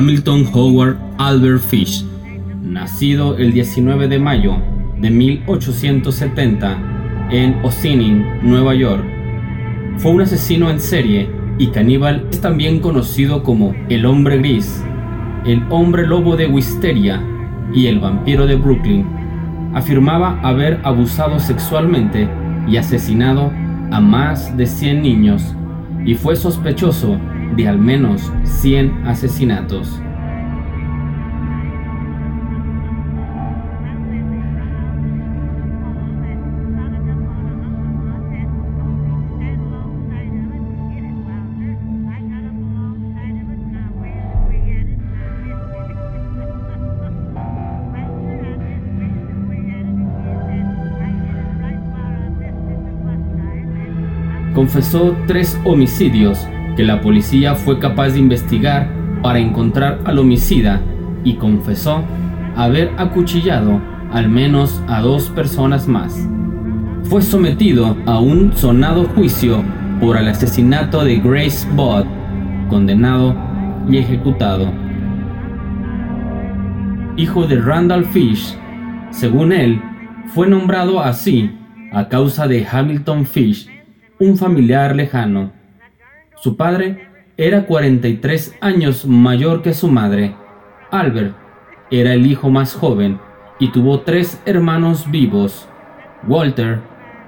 Hamilton Howard Albert Fish, nacido el 19 de mayo de 1870 en Ossining, Nueva York. Fue un asesino en serie y caníbal es también conocido como el hombre gris, el hombre lobo de Wisteria y el vampiro de Brooklyn. Afirmaba haber abusado sexualmente y asesinado a más de 100 niños y fue sospechoso de al menos 100 asesinatos. confesó tres homicidios que la policía fue capaz de investigar para encontrar al homicida y confesó haber acuchillado al menos a dos personas más. Fue sometido a un sonado juicio por el asesinato de Grace Bott, condenado y ejecutado. Hijo de Randall Fish, según él, fue nombrado así a causa de Hamilton Fish, un familiar lejano. Su padre era 43 años mayor que su madre. Albert era el hijo más joven y tuvo tres hermanos vivos, Walter,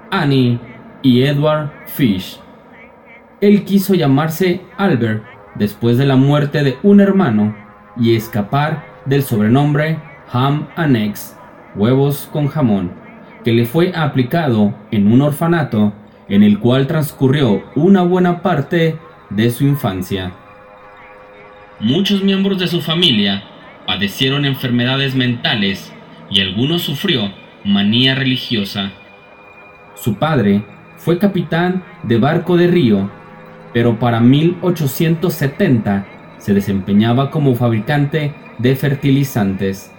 Annie y Edward Fish. Él quiso llamarse Albert después de la muerte de un hermano y escapar del sobrenombre Ham Annex, huevos con jamón, que le fue aplicado en un orfanato en el cual transcurrió una buena parte de su infancia. Muchos miembros de su familia padecieron enfermedades mentales y algunos sufrió manía religiosa. Su padre fue capitán de barco de río, pero para 1870 se desempeñaba como fabricante de fertilizantes.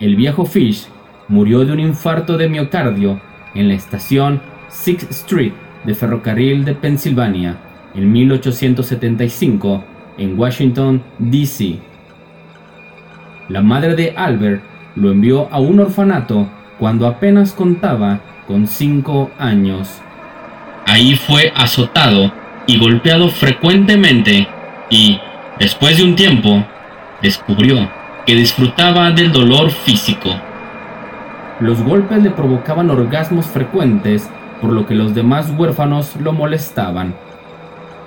El viejo Fish murió de un infarto de miocardio en la estación Sixth Street de ferrocarril de Pensilvania en 1875 en Washington, D.C. La madre de Albert lo envió a un orfanato cuando apenas contaba con cinco años. Ahí fue azotado y golpeado frecuentemente y, después de un tiempo, descubrió que disfrutaba del dolor físico. Los golpes le provocaban orgasmos frecuentes por lo que los demás huérfanos lo molestaban.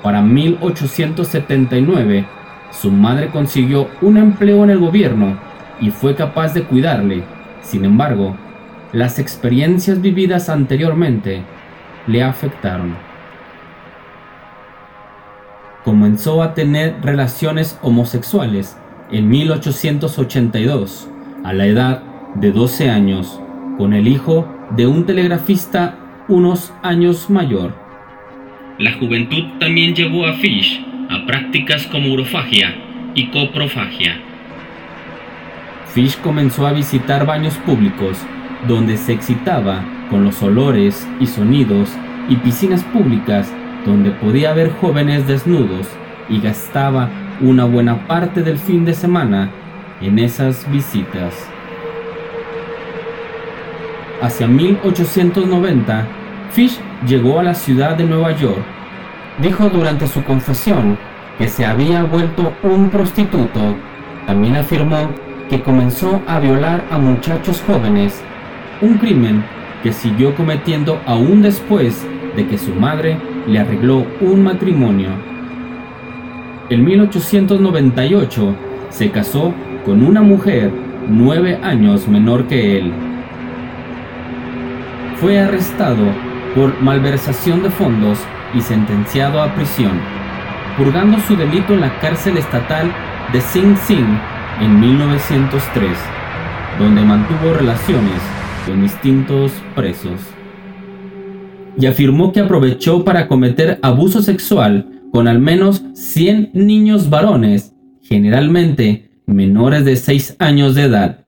Para 1879, su madre consiguió un empleo en el gobierno y fue capaz de cuidarle. Sin embargo, las experiencias vividas anteriormente le afectaron. Comenzó a tener relaciones homosexuales en 1882, a la edad de 12 años, con el hijo de un telegrafista unos años mayor. La juventud también llevó a Fish a prácticas como urofagia y coprofagia. Fish comenzó a visitar baños públicos donde se excitaba con los olores y sonidos y piscinas públicas donde podía ver jóvenes desnudos y gastaba una buena parte del fin de semana en esas visitas. Hacia 1890, Fish llegó a la ciudad de Nueva York. Dijo durante su confesión que se había vuelto un prostituto. También afirmó que comenzó a violar a muchachos jóvenes, un crimen que siguió cometiendo aún después de que su madre le arregló un matrimonio. En 1898 se casó con una mujer nueve años menor que él. Fue arrestado por malversación de fondos y sentenciado a prisión, purgando su delito en la cárcel estatal de Sing Sing en 1903, donde mantuvo relaciones con distintos presos. Y afirmó que aprovechó para cometer abuso sexual con al menos 100 niños varones, generalmente menores de 6 años de edad.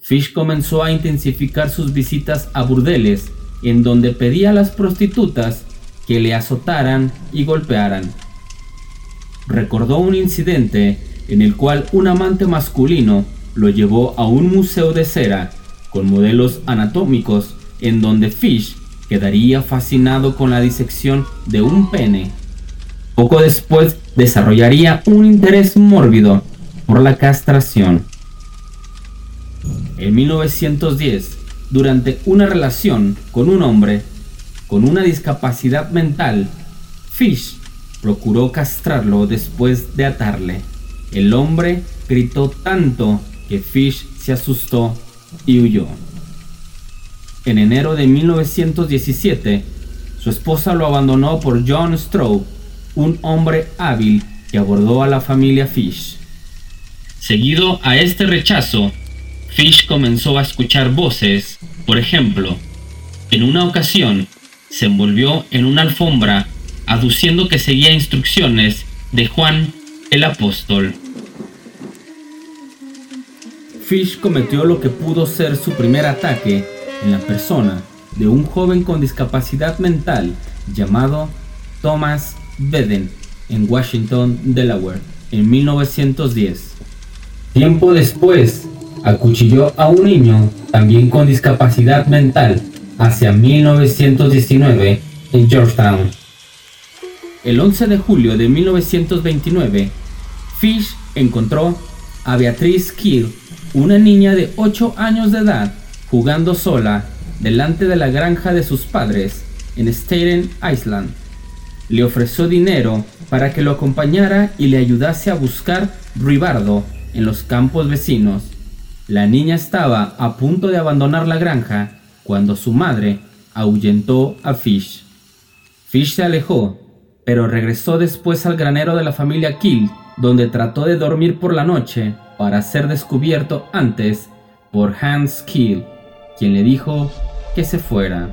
Fish comenzó a intensificar sus visitas a burdeles en donde pedía a las prostitutas que le azotaran y golpearan. Recordó un incidente en el cual un amante masculino lo llevó a un museo de cera con modelos anatómicos en donde Fish quedaría fascinado con la disección de un pene. Poco después desarrollaría un interés mórbido por la castración. En 1910, durante una relación con un hombre con una discapacidad mental, Fish procuró castrarlo después de atarle. El hombre gritó tanto que Fish se asustó y huyó. En enero de 1917, su esposa lo abandonó por John Stroh, un hombre hábil que abordó a la familia Fish. Seguido a este rechazo, Fish comenzó a escuchar voces, por ejemplo, en una ocasión se envolvió en una alfombra aduciendo que seguía instrucciones de Juan el apóstol. Fish cometió lo que pudo ser su primer ataque en la persona de un joven con discapacidad mental llamado Thomas Beden en Washington, Delaware, en 1910. Tiempo después, acuchilló a un niño también con discapacidad mental hacia 1919 en Georgetown. El 11 de julio de 1929, Fish encontró a Beatrice Kill, una niña de 8 años de edad, jugando sola delante de la granja de sus padres en Staten Island. Le ofreció dinero para que lo acompañara y le ayudase a buscar ribardo en los campos vecinos. La niña estaba a punto de abandonar la granja cuando su madre ahuyentó a Fish. Fish se alejó, pero regresó después al granero de la familia Kill, donde trató de dormir por la noche para ser descubierto antes por Hans Kill, quien le dijo que se fuera.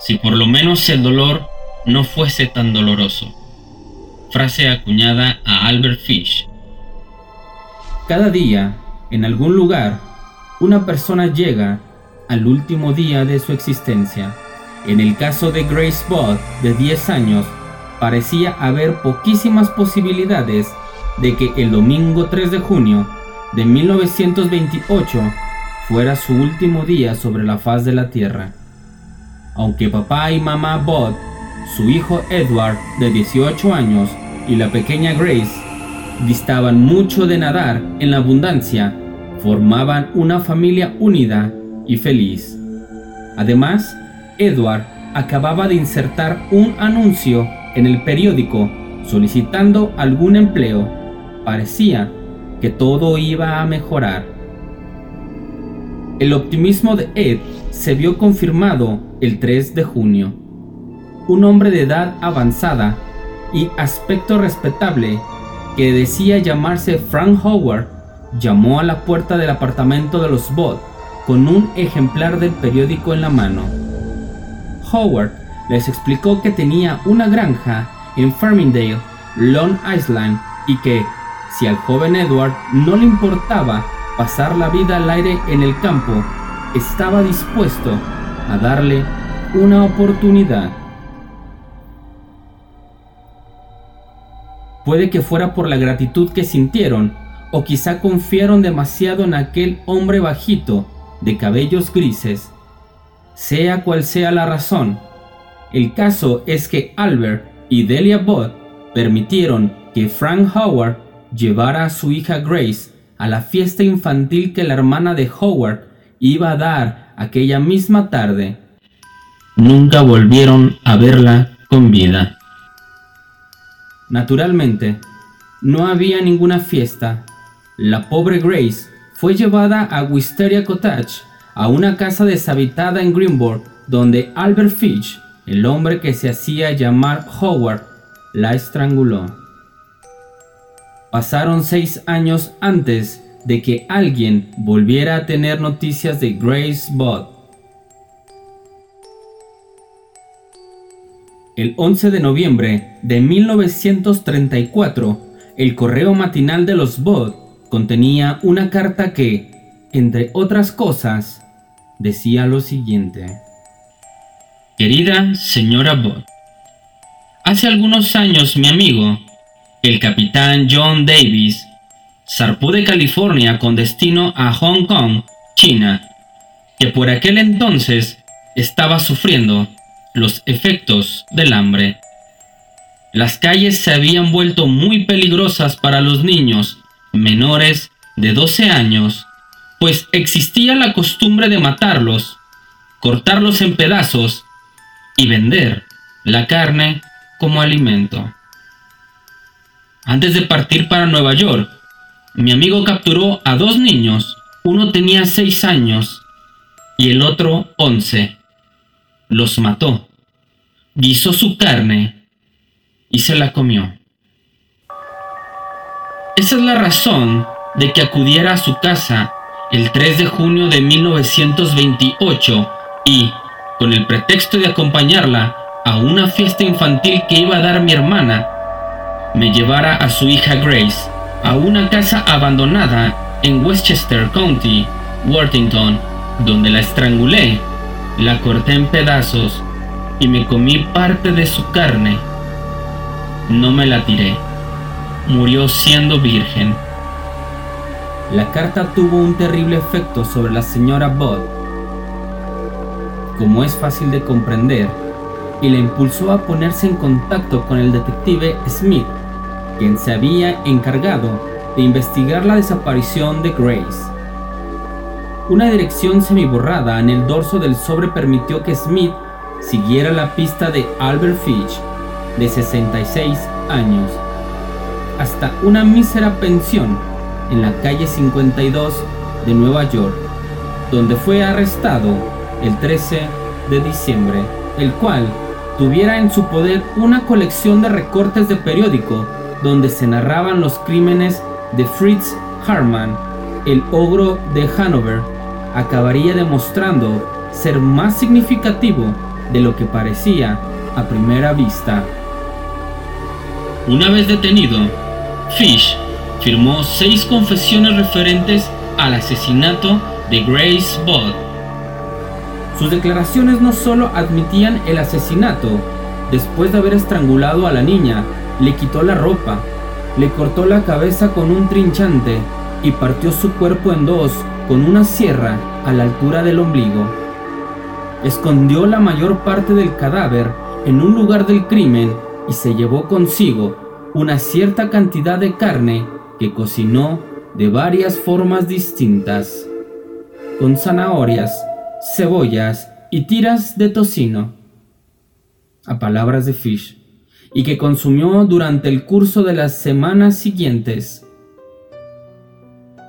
Si por lo menos el dolor no fuese tan doloroso. Frase acuñada a Albert Fish. Cada día, en algún lugar, una persona llega al último día de su existencia. En el caso de Grace Bott, de 10 años, parecía haber poquísimas posibilidades de que el domingo 3 de junio de 1928 fuera su último día sobre la faz de la Tierra. Aunque papá y mamá Bott, su hijo Edward, de 18 años, y la pequeña Grace distaban mucho de nadar en la abundancia, formaban una familia unida y feliz. Además, Edward acababa de insertar un anuncio en el periódico solicitando algún empleo. Parecía que todo iba a mejorar. El optimismo de Ed se vio confirmado el 3 de junio. Un hombre de edad avanzada y aspecto respetable que decía llamarse Frank Howard llamó a la puerta del apartamento de los Bott con un ejemplar del periódico en la mano. Howard les explicó que tenía una granja en Farmingdale, Long Island, y que, si al joven Edward no le importaba pasar la vida al aire en el campo, estaba dispuesto a darle una oportunidad. Puede que fuera por la gratitud que sintieron, o quizá confiaron demasiado en aquel hombre bajito de cabellos grises. Sea cual sea la razón, el caso es que Albert y Delia Bott permitieron que Frank Howard llevara a su hija Grace a la fiesta infantil que la hermana de Howard iba a dar aquella misma tarde. Nunca volvieron a verla con vida. Naturalmente, no había ninguna fiesta. La pobre Grace fue llevada a Wisteria Cottage, a una casa deshabitada en Greenburg, donde Albert Fitch, el hombre que se hacía llamar Howard, la estranguló. Pasaron seis años antes de que alguien volviera a tener noticias de Grace Bott. El 11 de noviembre de 1934, el correo matinal de los Bott contenía una carta que, entre otras cosas, decía lo siguiente. Querida señora Bott, hace algunos años mi amigo, el capitán John Davis zarpó de California con destino a Hong Kong, China, que por aquel entonces estaba sufriendo los efectos del hambre. Las calles se habían vuelto muy peligrosas para los niños menores de 12 años, pues existía la costumbre de matarlos, cortarlos en pedazos y vender la carne como alimento. Antes de partir para Nueva York, mi amigo capturó a dos niños, uno tenía 6 años y el otro 11. Los mató, guisó su carne y se la comió. Esa es la razón de que acudiera a su casa el 3 de junio de 1928 y, con el pretexto de acompañarla a una fiesta infantil que iba a dar mi hermana, me llevara a su hija Grace a una casa abandonada en Westchester County, Worthington, donde la estrangulé, la corté en pedazos y me comí parte de su carne. No me la tiré murió siendo virgen. La carta tuvo un terrible efecto sobre la señora Budd, como es fácil de comprender, y la impulsó a ponerse en contacto con el detective Smith, quien se había encargado de investigar la desaparición de Grace. Una dirección semiborrada en el dorso del sobre permitió que Smith siguiera la pista de Albert Fitch, de 66 años, hasta una mísera pensión en la calle 52 de Nueva York, donde fue arrestado el 13 de diciembre, el cual tuviera en su poder una colección de recortes de periódico donde se narraban los crímenes de Fritz Harman, el ogro de Hanover, acabaría demostrando ser más significativo de lo que parecía a primera vista. Una vez detenido, Fish firmó seis confesiones referentes al asesinato de Grace Budd. Sus declaraciones no solo admitían el asesinato, después de haber estrangulado a la niña, le quitó la ropa, le cortó la cabeza con un trinchante y partió su cuerpo en dos con una sierra a la altura del ombligo. Escondió la mayor parte del cadáver en un lugar del crimen y se llevó consigo una cierta cantidad de carne que cocinó de varias formas distintas, con zanahorias, cebollas y tiras de tocino, a palabras de Fish, y que consumió durante el curso de las semanas siguientes.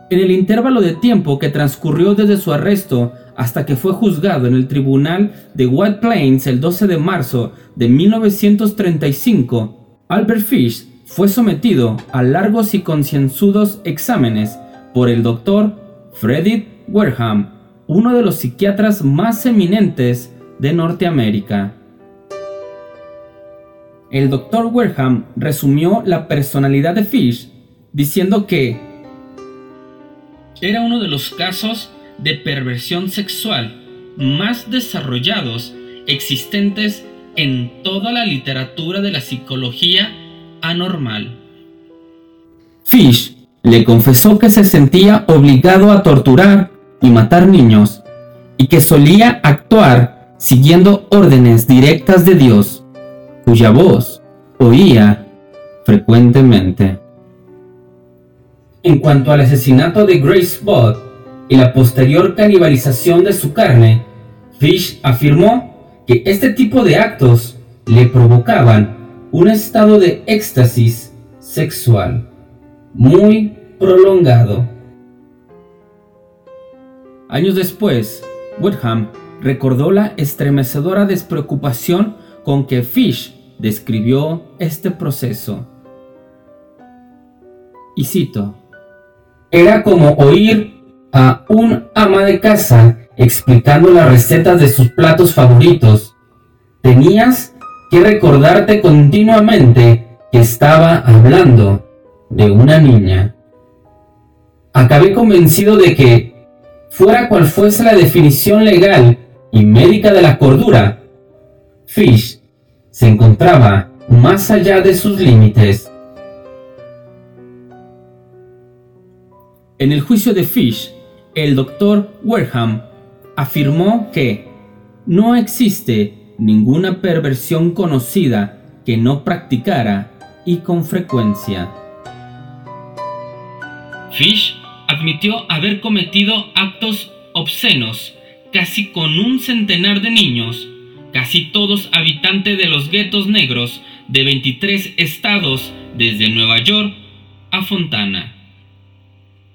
En el intervalo de tiempo que transcurrió desde su arresto hasta que fue juzgado en el tribunal de White Plains el 12 de marzo de 1935, Albert Fish fue sometido a largos y concienzudos exámenes por el doctor Frederick Wareham, uno de los psiquiatras más eminentes de Norteamérica. El doctor Wareham resumió la personalidad de Fish diciendo que era uno de los casos de perversión sexual más desarrollados existentes en toda la literatura de la psicología anormal. Fish le confesó que se sentía obligado a torturar y matar niños y que solía actuar siguiendo órdenes directas de Dios, cuya voz oía frecuentemente. En cuanto al asesinato de Grace Budd y la posterior canibalización de su carne, Fish afirmó que este tipo de actos le provocaban un estado de éxtasis sexual muy prolongado. Años después, Woodham recordó la estremecedora despreocupación con que Fish describió este proceso. Y cito, era como oír a un ama de casa explicando las recetas de sus platos favoritos. Tenías que recordarte continuamente que estaba hablando de una niña. Acabé convencido de que, fuera cual fuese la definición legal y médica de la cordura, Fish se encontraba más allá de sus límites. En el juicio de Fish, el doctor Wareham afirmó que no existe ninguna perversión conocida que no practicara y con frecuencia. Fish admitió haber cometido actos obscenos casi con un centenar de niños, casi todos habitantes de los guetos negros de 23 estados desde Nueva York a Fontana,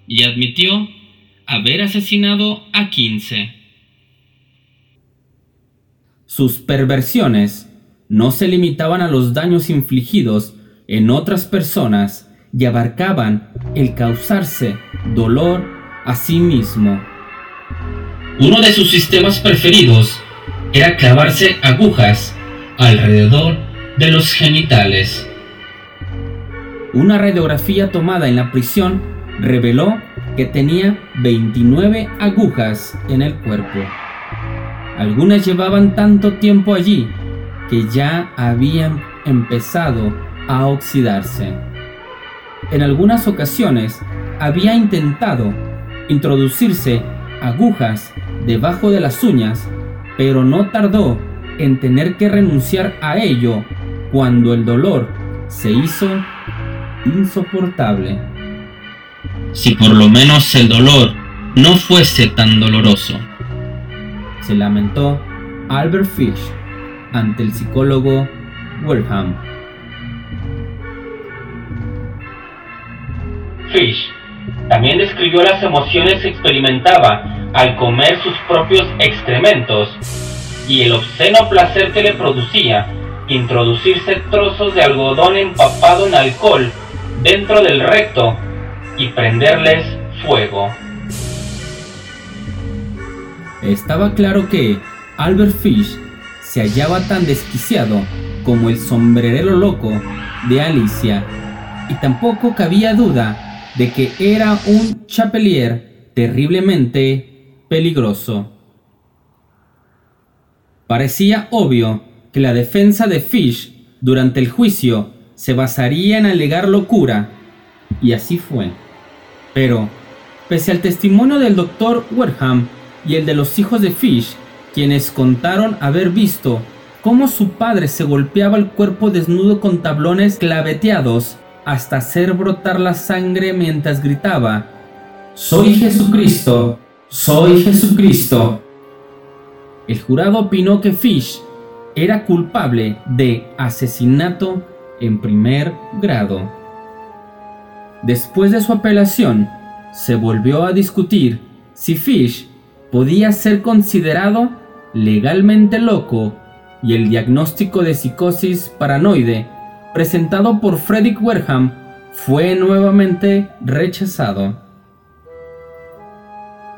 y admitió haber asesinado a 15. Sus perversiones no se limitaban a los daños infligidos en otras personas y abarcaban el causarse dolor a sí mismo. Uno de sus sistemas preferidos era clavarse agujas alrededor de los genitales. Una radiografía tomada en la prisión reveló que tenía 29 agujas en el cuerpo. Algunas llevaban tanto tiempo allí que ya habían empezado a oxidarse. En algunas ocasiones había intentado introducirse agujas debajo de las uñas, pero no tardó en tener que renunciar a ello cuando el dolor se hizo insoportable. Si por lo menos el dolor no fuese tan doloroso se lamentó Albert Fish ante el psicólogo Wilhelm. Fish también describió las emociones que experimentaba al comer sus propios excrementos y el obsceno placer que le producía introducirse trozos de algodón empapado en alcohol dentro del recto y prenderles fuego. Estaba claro que Albert Fish se hallaba tan desquiciado como el sombrerero loco de Alicia, y tampoco cabía duda de que era un chapelier terriblemente peligroso. Parecía obvio que la defensa de Fish durante el juicio se basaría en alegar locura, y así fue. Pero, pese al testimonio del doctor Werham, y el de los hijos de Fish, quienes contaron haber visto cómo su padre se golpeaba el cuerpo desnudo con tablones claveteados hasta hacer brotar la sangre mientras gritaba, Soy Jesucristo, soy Jesucristo. El jurado opinó que Fish era culpable de asesinato en primer grado. Después de su apelación, se volvió a discutir si Fish podía ser considerado legalmente loco y el diagnóstico de psicosis paranoide presentado por Frederick Werham fue nuevamente rechazado.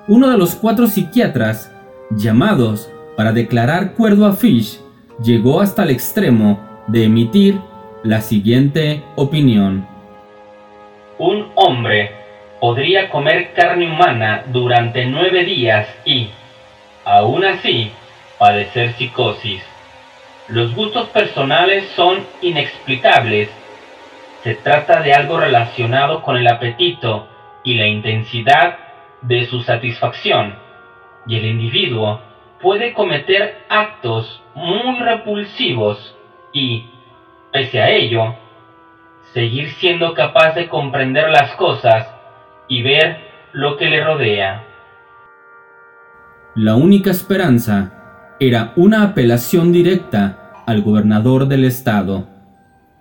Uno de los cuatro psiquiatras llamados para declarar cuerdo a Fish llegó hasta el extremo de emitir la siguiente opinión. Un hombre podría comer carne humana durante nueve días y, aún así, padecer psicosis. Los gustos personales son inexplicables. Se trata de algo relacionado con el apetito y la intensidad de su satisfacción, y el individuo puede cometer actos muy repulsivos y, pese a ello, seguir siendo capaz de comprender las cosas y ver lo que le rodea. La única esperanza era una apelación directa al gobernador del estado.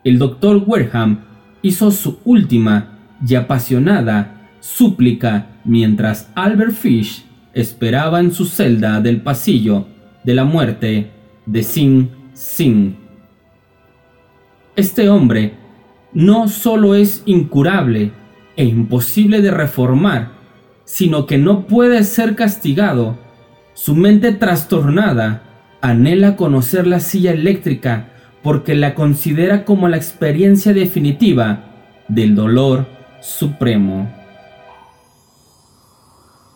El doctor Wareham hizo su última y apasionada súplica mientras Albert Fish esperaba en su celda del pasillo de la muerte de Sing Sing. Este hombre no solo es incurable, e imposible de reformar, sino que no puede ser castigado. Su mente trastornada anhela conocer la silla eléctrica porque la considera como la experiencia definitiva del dolor supremo.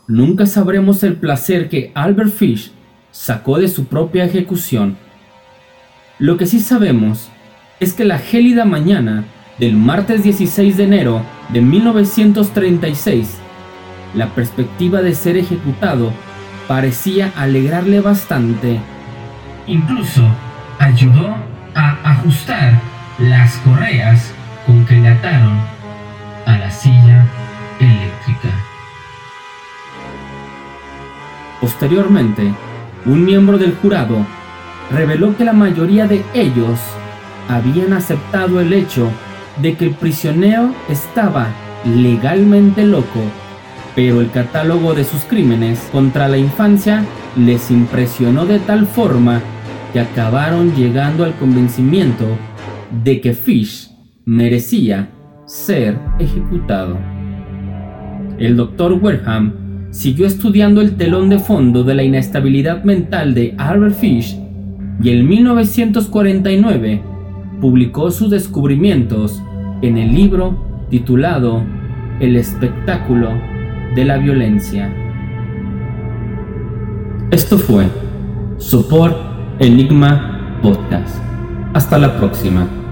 Nunca sabremos el placer que Albert Fish sacó de su propia ejecución. Lo que sí sabemos es que la gélida mañana del martes 16 de enero de 1936, la perspectiva de ser ejecutado parecía alegrarle bastante. Incluso ayudó a ajustar las correas con que le ataron a la silla eléctrica. Posteriormente, un miembro del jurado reveló que la mayoría de ellos habían aceptado el hecho de que el prisionero estaba legalmente loco, pero el catálogo de sus crímenes contra la infancia les impresionó de tal forma que acabaron llegando al convencimiento de que Fish merecía ser ejecutado. El doctor Wareham siguió estudiando el telón de fondo de la inestabilidad mental de Albert Fish y en 1949 publicó sus descubrimientos en el libro titulado El espectáculo de la violencia. Esto fue Sopor Enigma Podcast. Hasta la próxima.